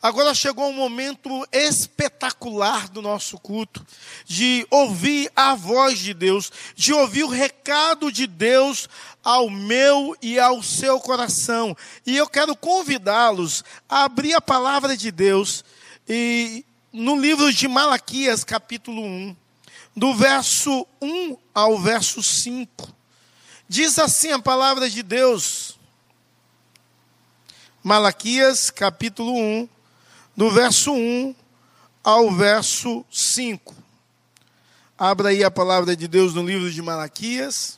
Agora chegou um momento espetacular do nosso culto, de ouvir a voz de Deus, de ouvir o recado de Deus ao meu e ao seu coração. E eu quero convidá-los a abrir a palavra de Deus e no livro de Malaquias, capítulo 1, do verso 1 ao verso 5. Diz assim a palavra de Deus. Malaquias, capítulo 1, do verso 1 ao verso 5. Abra aí a palavra de Deus no livro de Malaquias.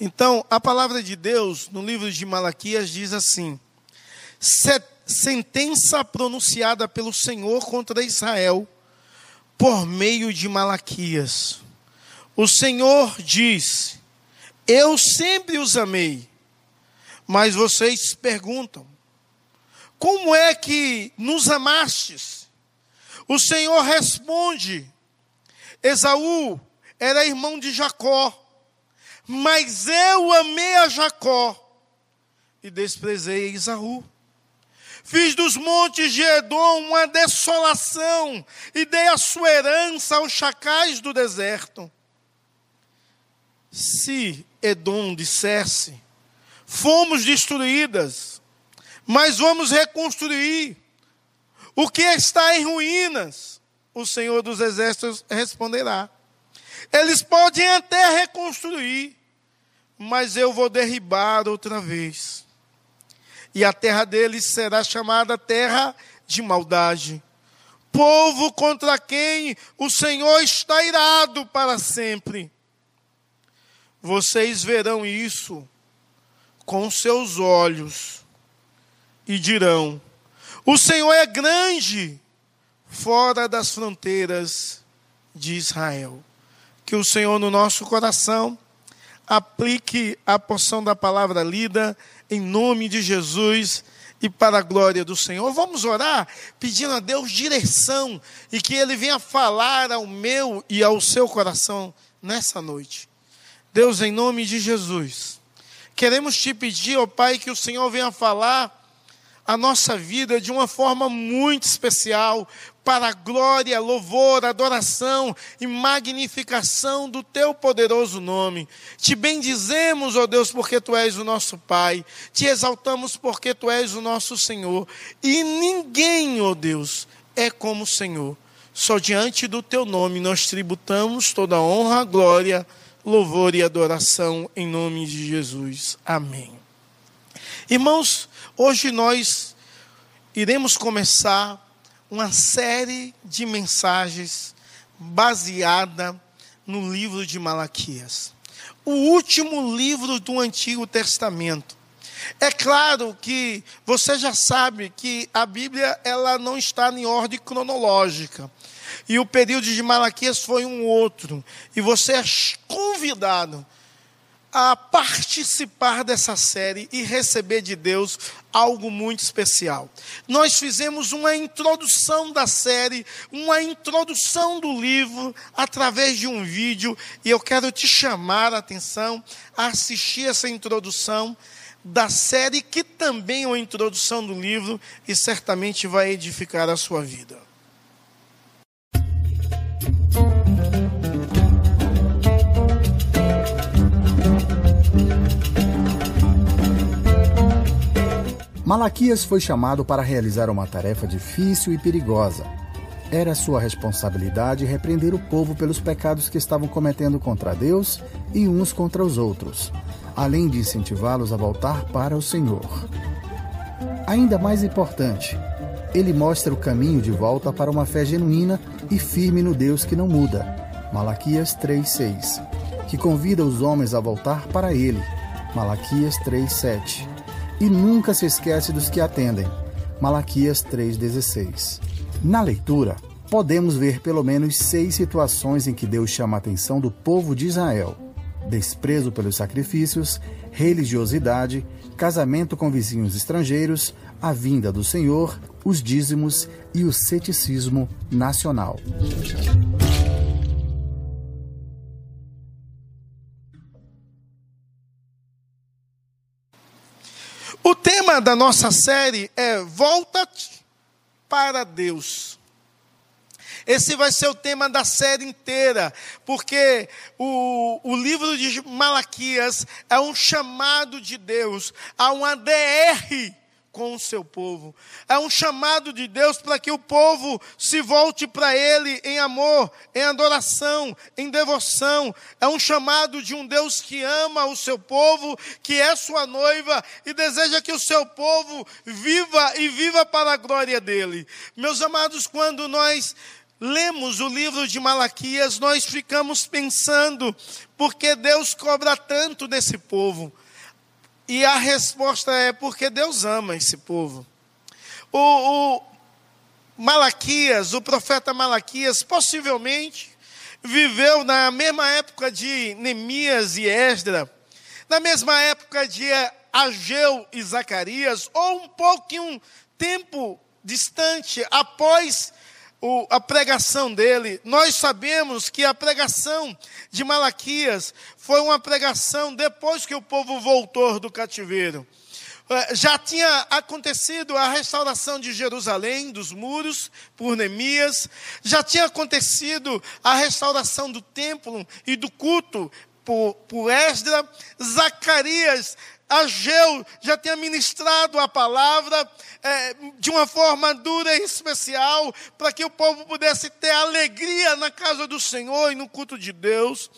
Então, a palavra de Deus no livro de Malaquias diz assim: sentença pronunciada pelo Senhor contra Israel por meio de Malaquias. O Senhor diz: Eu sempre os amei. Mas vocês perguntam: como é que nos amastes? O Senhor responde: Esaú era irmão de Jacó, mas eu amei a Jacó e desprezei Esaú. Fiz dos montes de Edom uma desolação e dei a sua herança aos chacais do deserto. Se Edom dissesse: Fomos destruídas, mas vamos reconstruir. O que está em ruínas, o Senhor dos Exércitos responderá. Eles podem até reconstruir, mas eu vou derribar outra vez. E a terra deles será chamada terra de maldade. Povo contra quem o Senhor está irado para sempre. Vocês verão isso com seus olhos e dirão: O Senhor é grande fora das fronteiras de Israel. Que o Senhor no nosso coração aplique a porção da palavra lida em nome de Jesus e para a glória do Senhor. Vamos orar pedindo a Deus direção e que Ele venha falar ao meu e ao seu coração nessa noite. Deus, em nome de Jesus, queremos te pedir, ó Pai, que o Senhor venha falar a nossa vida de uma forma muito especial, para a glória, louvor, adoração e magnificação do teu poderoso nome. Te bendizemos, ó Deus, porque tu és o nosso Pai. Te exaltamos porque tu és o nosso Senhor. E ninguém, ó Deus, é como o Senhor. Só diante do teu nome nós tributamos toda honra, glória, louvor e adoração em nome de Jesus. Amém. Irmãos, Hoje nós iremos começar uma série de mensagens baseada no livro de Malaquias, o último livro do Antigo Testamento. É claro que você já sabe que a Bíblia ela não está em ordem cronológica. E o período de Malaquias foi um outro. E você é convidado a participar dessa série e receber de Deus algo muito especial. Nós fizemos uma introdução da série, uma introdução do livro através de um vídeo e eu quero te chamar a atenção a assistir essa introdução da série que também é uma introdução do livro e certamente vai edificar a sua vida. Malaquias foi chamado para realizar uma tarefa difícil e perigosa. Era sua responsabilidade repreender o povo pelos pecados que estavam cometendo contra Deus e uns contra os outros, além de incentivá-los a voltar para o Senhor. Ainda mais importante, ele mostra o caminho de volta para uma fé genuína e firme no Deus que não muda. Malaquias 3:6, que convida os homens a voltar para ele. Malaquias 3:7 e nunca se esquece dos que atendem. Malaquias 3,16. Na leitura, podemos ver pelo menos seis situações em que Deus chama a atenção do povo de Israel: desprezo pelos sacrifícios, religiosidade, casamento com vizinhos estrangeiros, a vinda do Senhor, os dízimos e o ceticismo nacional. Tema tema da nossa série é Volta para Deus. Esse vai ser o tema da série inteira, porque o, o livro de Malaquias é um chamado de Deus a uma DR com o seu povo. É um chamado de Deus para que o povo se volte para Ele em amor, em adoração, em devoção. É um chamado de um Deus que ama o seu povo, que é sua noiva e deseja que o seu povo viva e viva para a glória dele. Meus amados, quando nós lemos o livro de Malaquias, nós ficamos pensando, por que Deus cobra tanto desse povo? E a resposta é porque Deus ama esse povo. O, o Malaquias, o profeta Malaquias, possivelmente viveu na mesma época de Neemias e Esdra, na mesma época de Ageu e Zacarias, ou um pouquinho tempo distante após o, a pregação dele, nós sabemos que a pregação de Malaquias foi uma pregação depois que o povo voltou do cativeiro. É, já tinha acontecido a restauração de Jerusalém, dos muros, por Neemias. Já tinha acontecido a restauração do templo e do culto por, por Esdra. Zacarias Ageu já tinha ministrado a palavra é, de uma forma dura e especial, para que o povo pudesse ter alegria na casa do Senhor e no culto de Deus.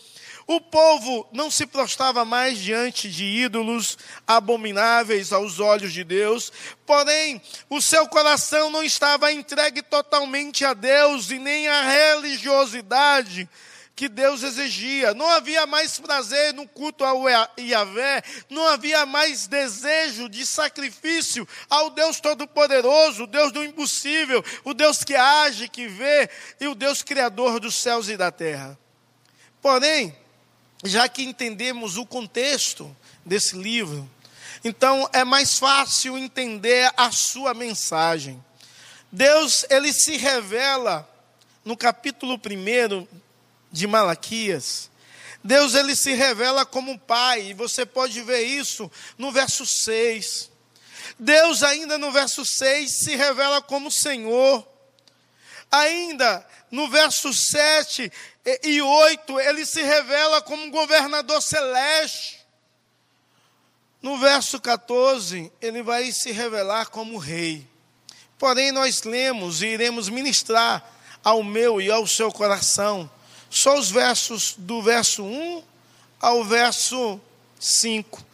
O povo não se prostrava mais diante de ídolos abomináveis aos olhos de Deus, porém, o seu coração não estava entregue totalmente a Deus e nem à religiosidade que Deus exigia. Não havia mais prazer no culto ao Yahvé, não havia mais desejo de sacrifício ao Deus Todo-Poderoso, o Deus do impossível, o Deus que age, que vê e o Deus Criador dos céus e da terra. Porém, já que entendemos o contexto desse livro, então é mais fácil entender a sua mensagem. Deus, ele se revela no capítulo 1 de Malaquias, Deus ele se revela como Pai, e você pode ver isso no verso 6. Deus, ainda no verso 6, se revela como Senhor. Ainda no verso 7 e 8, ele se revela como governador celeste. No verso 14, ele vai se revelar como rei. Porém, nós lemos e iremos ministrar ao meu e ao seu coração só os versos do verso 1 ao verso 5.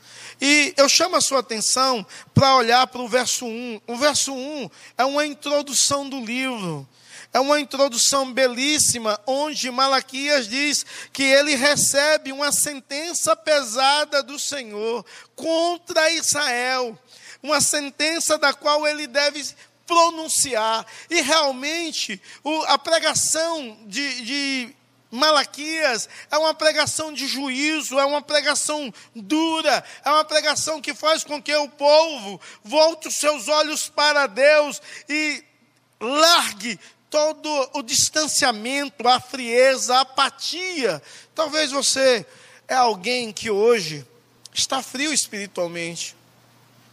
E eu chamo a sua atenção para olhar para o verso 1. O verso 1 é uma introdução do livro. É uma introdução belíssima, onde Malaquias diz que ele recebe uma sentença pesada do Senhor contra Israel. Uma sentença da qual ele deve pronunciar. E realmente, a pregação de, de Malaquias é uma pregação de juízo, é uma pregação dura, é uma pregação que faz com que o povo volte os seus olhos para Deus e largue todo o distanciamento, a frieza, a apatia. Talvez você é alguém que hoje está frio espiritualmente,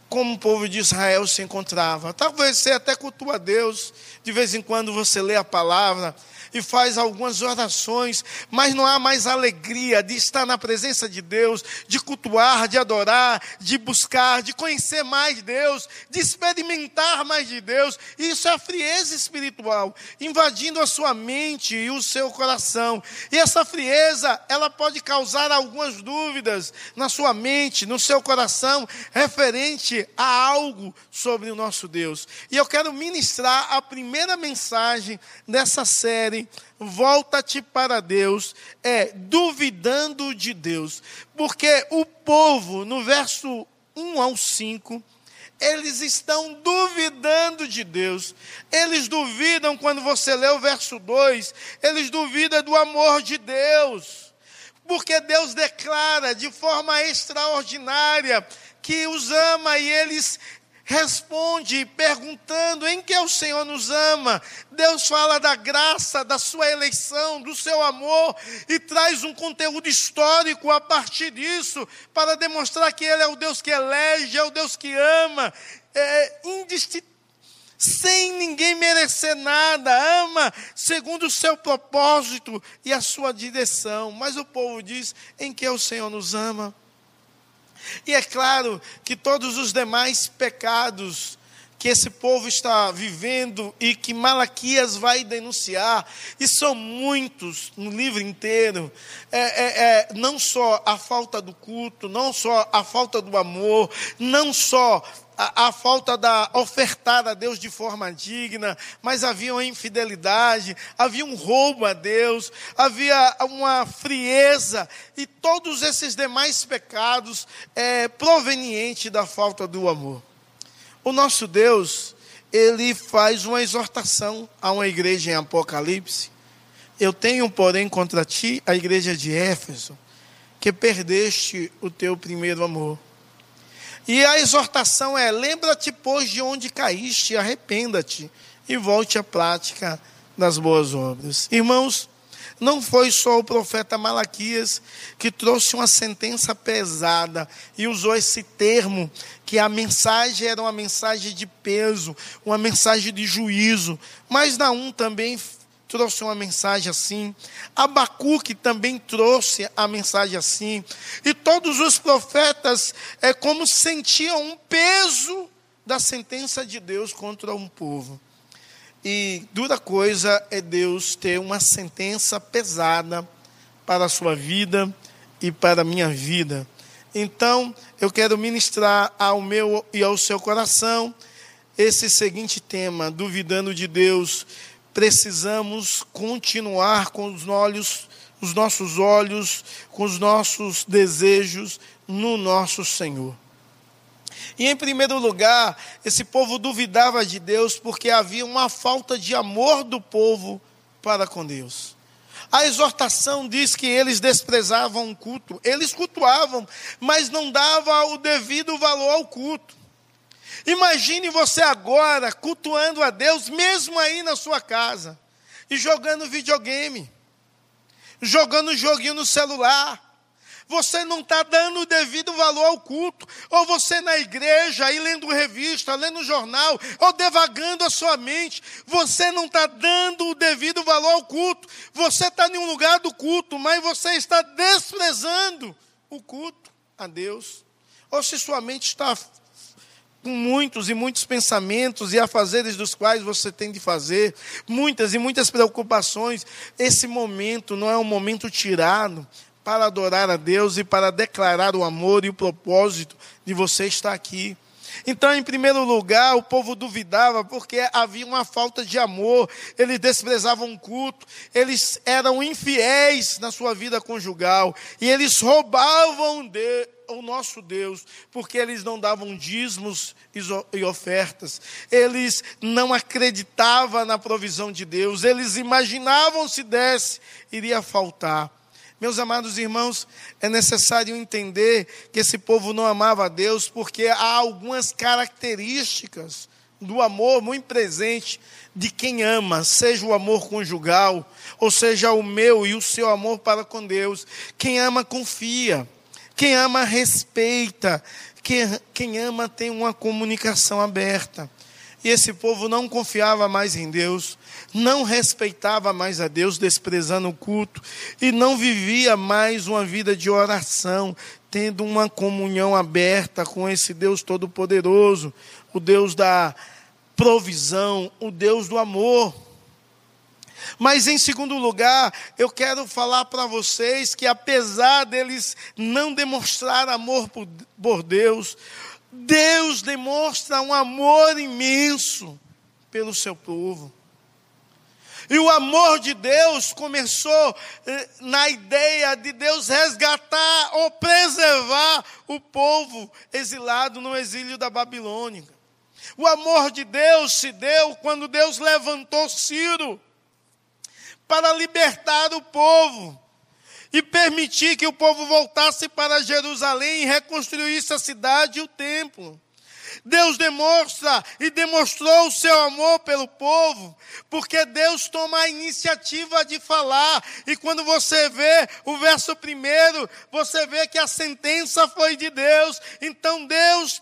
como o povo de Israel se encontrava. Talvez você até cultua Deus, de vez em quando você lê a palavra, e faz algumas orações, mas não há mais alegria de estar na presença de Deus, de cultuar, de adorar, de buscar, de conhecer mais Deus, de experimentar mais de Deus. Isso é a frieza espiritual, invadindo a sua mente e o seu coração. E essa frieza, ela pode causar algumas dúvidas na sua mente, no seu coração, referente a algo sobre o nosso Deus. E eu quero ministrar a primeira mensagem dessa série volta-te para Deus, é duvidando de Deus. Porque o povo, no verso 1 ao 5, eles estão duvidando de Deus. Eles duvidam quando você lê o verso 2, eles duvidam do amor de Deus. Porque Deus declara de forma extraordinária que os ama e eles responde perguntando em que o Senhor nos ama. Deus fala da graça, da sua eleição, do seu amor e traz um conteúdo histórico a partir disso para demonstrar que Ele é o Deus que elege, é o Deus que ama. é, sem ninguém merecer nada, ama segundo o seu propósito e a sua direção. Mas o povo diz: em que o Senhor nos ama? E é claro que todos os demais pecados que esse povo está vivendo e que Malaquias vai denunciar, e são muitos no livro inteiro, é, é, é, não só a falta do culto, não só a falta do amor, não só a, a, falta da ofertar a Deus de forma digna, mas havia uma infidelidade, havia um roubo a Deus, havia uma frieza e todos esses demais pecados é, provenientes da falta do amor. O nosso Deus, ele faz uma exortação a uma igreja em Apocalipse. Eu tenho, porém, contra ti a igreja de Éfeso, que perdeste o teu primeiro amor. E a exortação é: lembra-te, pois, de onde caíste, arrependa-te e volte à prática das boas obras. Irmãos, não foi só o profeta Malaquias que trouxe uma sentença pesada e usou esse termo, que a mensagem era uma mensagem de peso, uma mensagem de juízo, mas Naum também trouxe uma mensagem assim, Abacuque também trouxe a mensagem assim, e todos os profetas é como sentiam um peso da sentença de Deus contra um povo. E dura coisa é Deus ter uma sentença pesada para a sua vida e para a minha vida. Então, eu quero ministrar ao meu e ao seu coração esse seguinte tema: duvidando de Deus, precisamos continuar com os olhos, os nossos olhos, com os nossos desejos no nosso Senhor. E em primeiro lugar, esse povo duvidava de Deus porque havia uma falta de amor do povo para com Deus. A exortação diz que eles desprezavam o culto, eles cultuavam, mas não davam o devido valor ao culto. Imagine você agora cultuando a Deus, mesmo aí na sua casa, e jogando videogame, jogando joguinho no celular, você não está dando o devido valor ao culto, ou você na igreja, aí lendo revista, lendo jornal, ou devagando a sua mente, você não está dando o devido valor ao culto, você está em um lugar do culto, mas você está desprezando o culto a Deus, ou se sua mente está com muitos e muitos pensamentos e afazeres dos quais você tem de fazer, muitas e muitas preocupações. Esse momento não é um momento tirado, para adorar a Deus e para declarar o amor e o propósito de você estar aqui. Então, em primeiro lugar, o povo duvidava porque havia uma falta de amor, eles desprezavam o culto, eles eram infiéis na sua vida conjugal. E eles roubavam de, o nosso Deus porque eles não davam dízimos e ofertas, eles não acreditavam na provisão de Deus, eles imaginavam se desse, iria faltar. Meus amados irmãos, é necessário entender que esse povo não amava a Deus porque há algumas características do amor muito presente de quem ama, seja o amor conjugal, ou seja o meu e o seu amor para com Deus. Quem ama confia, quem ama respeita, quem, quem ama tem uma comunicação aberta. E esse povo não confiava mais em Deus, não respeitava mais a Deus, desprezando o culto, e não vivia mais uma vida de oração, tendo uma comunhão aberta com esse Deus Todo-Poderoso, o Deus da provisão, o Deus do amor. Mas em segundo lugar, eu quero falar para vocês que apesar deles não demonstrar amor por, por Deus, Deus demonstra um amor imenso pelo seu povo. E o amor de Deus começou eh, na ideia de Deus resgatar ou preservar o povo exilado no exílio da Babilônia. O amor de Deus se deu quando Deus levantou Ciro para libertar o povo e permitir que o povo voltasse para Jerusalém e reconstruísse a cidade e o templo. Deus demonstra e demonstrou o seu amor pelo povo, porque Deus toma a iniciativa de falar. E quando você vê o verso primeiro, você vê que a sentença foi de Deus. Então Deus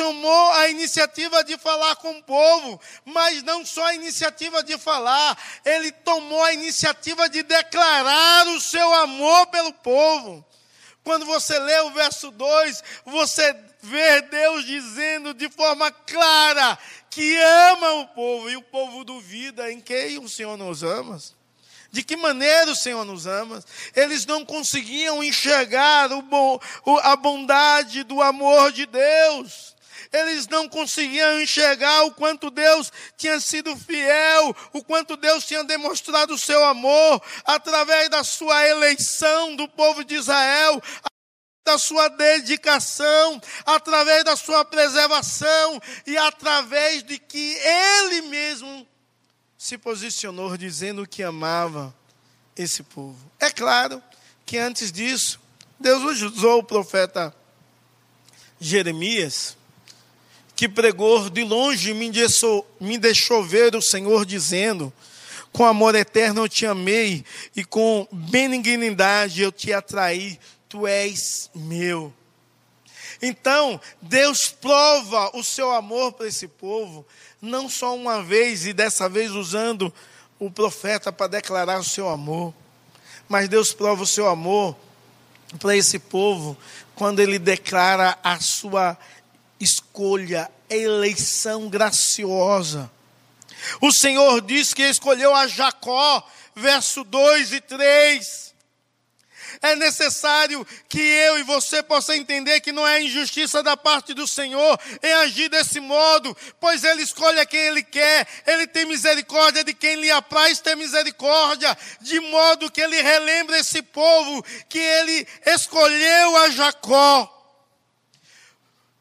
tomou a iniciativa de falar com o povo, mas não só a iniciativa de falar, ele tomou a iniciativa de declarar o seu amor pelo povo. Quando você lê o verso 2, você vê Deus dizendo de forma clara que ama o povo, e o povo duvida em quem o Senhor nos ama. De que maneira o Senhor nos ama? Eles não conseguiam enxergar o bom, a bondade do amor de Deus. Eles não conseguiam enxergar o quanto Deus tinha sido fiel, o quanto Deus tinha demonstrado o seu amor através da sua eleição do povo de Israel, da sua dedicação, através da sua preservação e através de que ele mesmo se posicionou dizendo que amava esse povo. É claro que antes disso, Deus usou o profeta Jeremias, que pregou de longe, me deixou, me deixou ver o Senhor dizendo: Com amor eterno eu te amei, e com benignidade eu te atraí tu és meu. Então, Deus prova o seu amor para esse povo, não só uma vez, e dessa vez usando o profeta para declarar o seu amor, mas Deus prova o seu amor para esse povo quando ele declara a sua escolha, eleição graciosa. O Senhor diz que escolheu a Jacó, verso 2 e 3 é necessário que eu e você possa entender que não é injustiça da parte do Senhor em agir desse modo, pois Ele escolhe a quem Ele quer, Ele tem misericórdia de quem lhe apraz ter misericórdia, de modo que Ele relembra esse povo que Ele escolheu a Jacó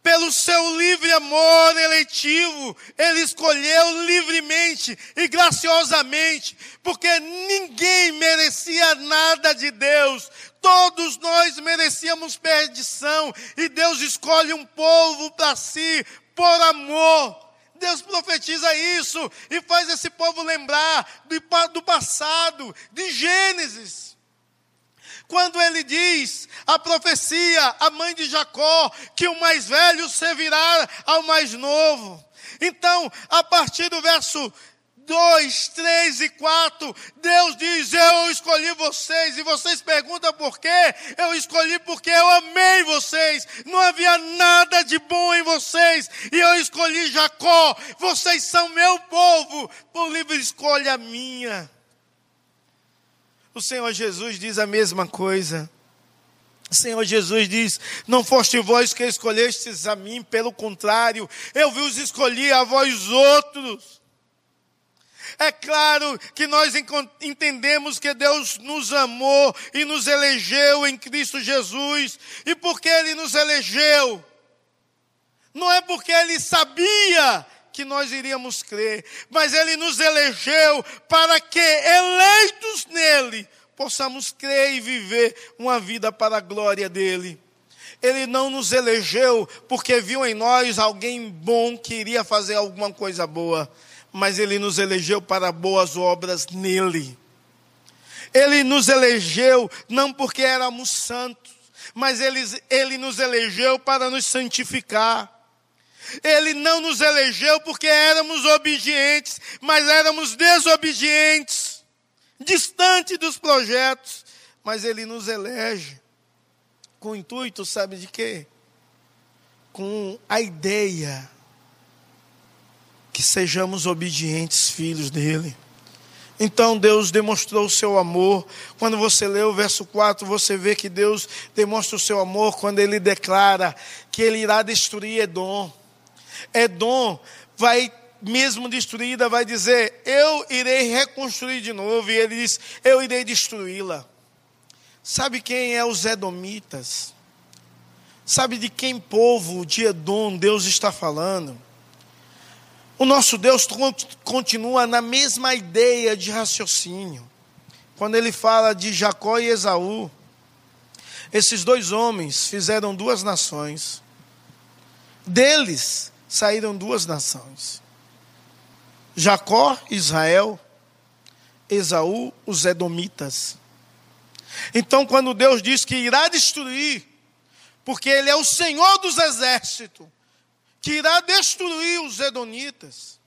pelo seu livre amor eletivo, ele escolheu livremente e graciosamente, porque ninguém merecia nada de Deus, todos nós merecíamos perdição, e Deus escolhe um povo para si por amor. Deus profetiza isso e faz esse povo lembrar do passado, de Gênesis quando ele diz a profecia, a mãe de Jacó, que o mais velho servirá ao mais novo. Então, a partir do verso 2, 3 e 4, Deus diz: Eu escolhi vocês, e vocês perguntam por quê? Eu escolhi porque eu amei vocês, não havia nada de bom em vocês, e eu escolhi Jacó, vocês são meu povo, por livre escolha minha. O Senhor Jesus diz a mesma coisa. O Senhor Jesus diz: Não foste vós que escolhestes a mim, pelo contrário, eu vos escolhi a vós outros. É claro que nós entendemos que Deus nos amou e nos elegeu em Cristo Jesus. E por que Ele nos elegeu? Não é porque Ele sabia que nós iríamos crer, mas Ele nos elegeu para que, eleitos nele, possamos crer e viver uma vida para a glória dele. Ele não nos elegeu porque viu em nós alguém bom que iria fazer alguma coisa boa, mas ele nos elegeu para boas obras nele. Ele nos elegeu não porque éramos santos, mas ele, ele nos elegeu para nos santificar. Ele não nos elegeu porque éramos obedientes, mas éramos desobedientes, distante dos projetos. Mas Ele nos elege com o intuito, sabe de quê? Com a ideia que sejamos obedientes filhos dele. Então Deus demonstrou o seu amor. Quando você lê o verso 4, você vê que Deus demonstra o seu amor quando ele declara que ele irá destruir Edom. Edom vai mesmo destruída, vai dizer: Eu irei reconstruir de novo. E ele diz: Eu irei destruí-la. Sabe quem é os Edomitas? Sabe de quem povo de Edom Deus está falando? O nosso Deus continua na mesma ideia de raciocínio. Quando ele fala de Jacó e Esaú, esses dois homens fizeram duas nações. Deles saíram duas nações: Jacó, Israel, Esaú, os Edomitas. Então, quando Deus diz que irá destruir, porque Ele é o Senhor dos exércitos, que irá destruir os Edonitas.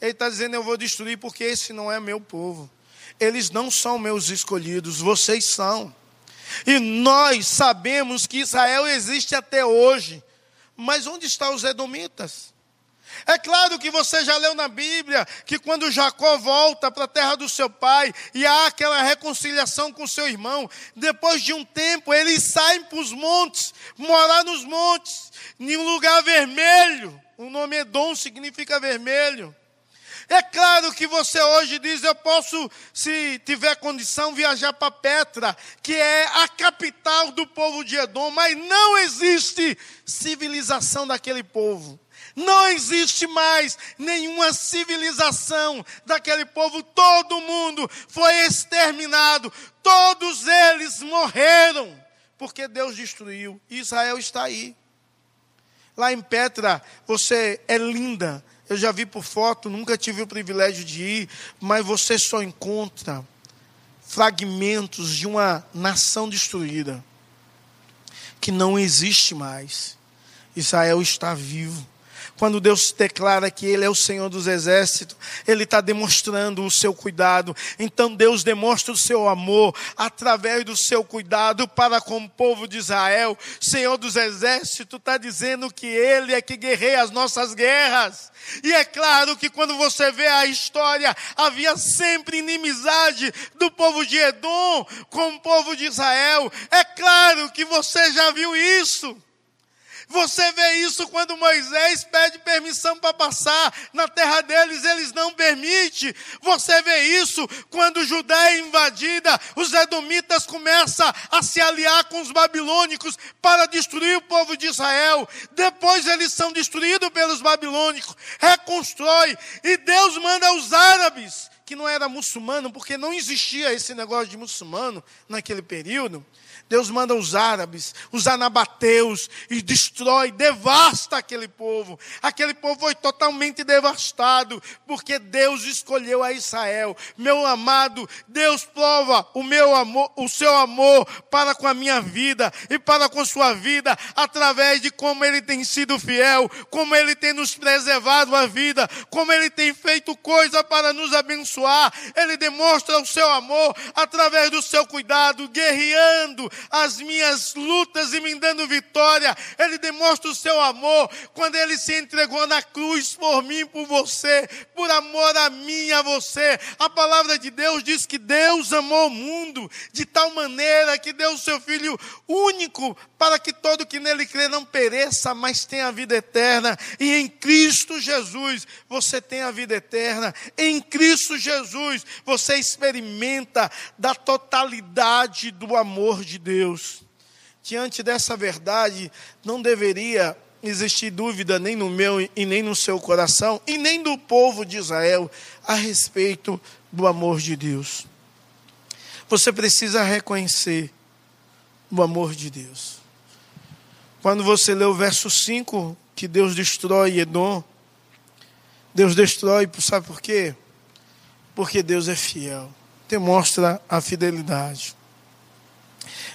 Ele está dizendo: Eu vou destruir porque esse não é meu povo. Eles não são meus escolhidos, vocês são. E nós sabemos que Israel existe até hoje. Mas onde estão os Edomitas? É claro que você já leu na Bíblia que quando Jacó volta para a terra do seu pai e há aquela reconciliação com seu irmão, depois de um tempo eles saem para os montes, morar nos montes, em um lugar vermelho. O nome Edom significa vermelho. É claro que você hoje diz: eu posso, se tiver condição, viajar para Petra, que é a capital do povo de Edom, mas não existe civilização daquele povo. Não existe mais nenhuma civilização daquele povo. Todo mundo foi exterminado. Todos eles morreram. Porque Deus destruiu. Israel está aí. Lá em Petra, você é linda. Eu já vi por foto, nunca tive o privilégio de ir, mas você só encontra fragmentos de uma nação destruída que não existe mais. Israel está vivo. Quando Deus declara que Ele é o Senhor dos exércitos, Ele está demonstrando o seu cuidado. Então Deus demonstra o seu amor através do seu cuidado para com o povo de Israel. Senhor dos exércitos está dizendo que Ele é que guerreia as nossas guerras. E é claro que quando você vê a história, havia sempre inimizade do povo de Edom com o povo de Israel. É claro que você já viu isso. Você vê isso quando Moisés pede permissão para passar na terra deles, eles não permitem. Você vê isso quando Judá é invadida, os edomitas começam a se aliar com os babilônicos para destruir o povo de Israel. Depois eles são destruídos pelos babilônicos, reconstrói e Deus manda os árabes que não era muçulmano, porque não existia esse negócio de muçulmano naquele período. Deus manda os árabes, os anabateus, e destrói, devasta aquele povo. Aquele povo foi totalmente devastado, porque Deus escolheu a Israel. Meu amado, Deus prova o meu amor, o seu amor para com a minha vida e para com a sua vida, através de como Ele tem sido fiel, como Ele tem nos preservado a vida, como Ele tem feito coisa para nos abençoar. Ele demonstra o seu amor através do seu cuidado, guerreando as minhas lutas e me dando vitória. Ele demonstra o seu amor quando ele se entregou na cruz por mim, por você, por amor a mim a você. A palavra de Deus diz que Deus amou o mundo de tal maneira que deu o seu Filho único para que todo que nele crê não pereça, mas tenha a vida eterna. E em Cristo Jesus você tem a vida eterna. Em Cristo Jesus você experimenta da totalidade do amor de Deus. Diante dessa verdade, não deveria existir dúvida nem no meu e nem no seu coração, e nem do povo de Israel, a respeito do amor de Deus. Você precisa reconhecer o amor de Deus. Quando você lê o verso 5, que Deus destrói Edom, Deus destrói, sabe por quê? Porque Deus é fiel, demonstra a fidelidade.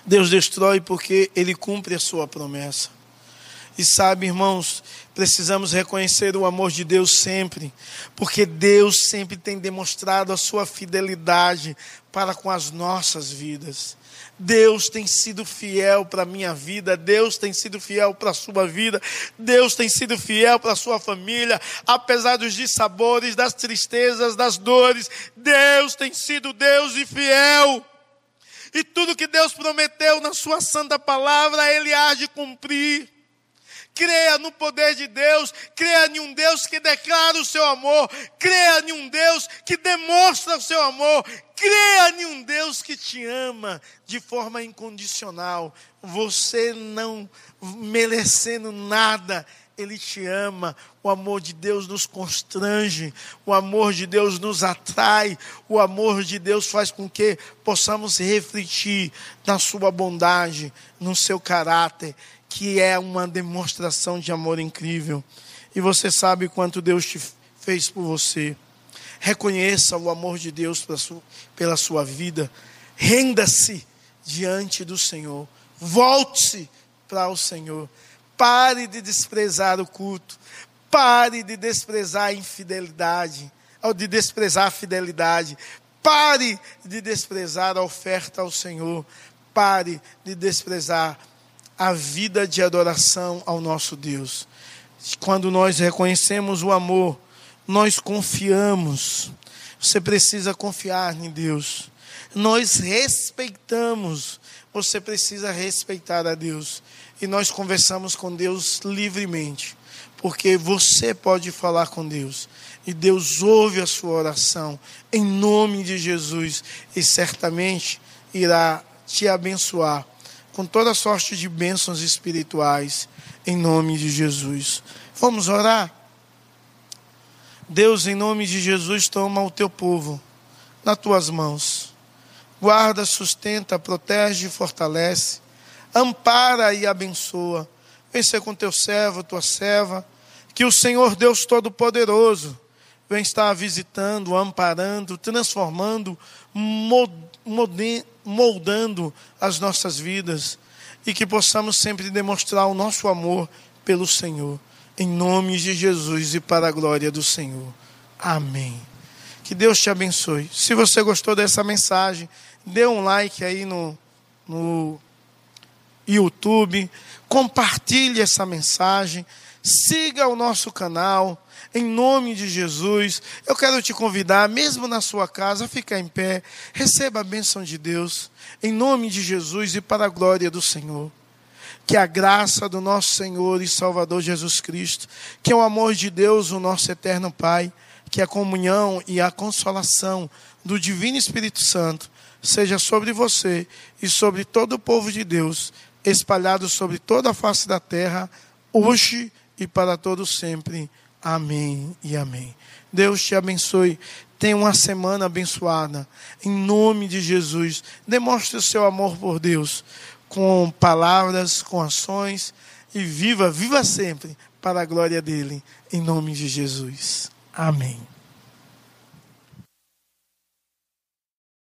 Deus destrói porque Ele cumpre a sua promessa. E sabe, irmãos, precisamos reconhecer o amor de Deus sempre, porque Deus sempre tem demonstrado a sua fidelidade para com as nossas vidas. Deus tem sido fiel para a minha vida, Deus tem sido fiel para a sua vida, Deus tem sido fiel para a sua família, apesar dos dissabores, das tristezas, das dores, Deus tem sido Deus e fiel. E tudo que Deus prometeu na sua santa palavra, Ele há de cumprir creia no poder de Deus, creia em um Deus que declara o seu amor, creia em um Deus que demonstra o seu amor, creia em um Deus que te ama de forma incondicional. Você não merecendo nada, ele te ama. O amor de Deus nos constrange, o amor de Deus nos atrai, o amor de Deus faz com que possamos refletir na Sua bondade, no seu caráter que é uma demonstração de amor incrível. E você sabe quanto Deus te fez por você. Reconheça o amor de Deus pela sua vida. Renda-se diante do Senhor. Volte-se para o Senhor. Pare de desprezar o culto. Pare de desprezar a infidelidade, ou de desprezar a fidelidade. Pare de desprezar a oferta ao Senhor. Pare de desprezar a vida de adoração ao nosso Deus. Quando nós reconhecemos o amor, nós confiamos. Você precisa confiar em Deus. Nós respeitamos. Você precisa respeitar a Deus. E nós conversamos com Deus livremente. Porque você pode falar com Deus. E Deus ouve a sua oração. Em nome de Jesus. E certamente irá te abençoar com toda sorte de bênçãos espirituais, em nome de Jesus. Vamos orar? Deus, em nome de Jesus, toma o teu povo nas tuas mãos. Guarda, sustenta, protege e fortalece. Ampara e abençoa. Vem ser com teu servo, tua serva. Que o Senhor Deus Todo-Poderoso vem estar visitando, amparando, transformando, moldando as nossas vidas e que possamos sempre demonstrar o nosso amor pelo Senhor. Em nome de Jesus e para a glória do Senhor. Amém. Que Deus te abençoe. Se você gostou dessa mensagem, dê um like aí no, no YouTube, compartilhe essa mensagem, siga o nosso canal em nome de Jesus, eu quero te convidar, mesmo na sua casa, a ficar em pé. Receba a bênção de Deus, em nome de Jesus e para a glória do Senhor. Que a graça do nosso Senhor e Salvador Jesus Cristo, que é o amor de Deus, o nosso eterno Pai, que a comunhão e a consolação do Divino Espírito Santo seja sobre você e sobre todo o povo de Deus, espalhado sobre toda a face da terra, hoje e para todo sempre. Amém e amém. Deus te abençoe. Tenha uma semana abençoada. Em nome de Jesus. Demonstre o seu amor por Deus com palavras, com ações e viva, viva sempre para a glória dele. Em nome de Jesus. Amém.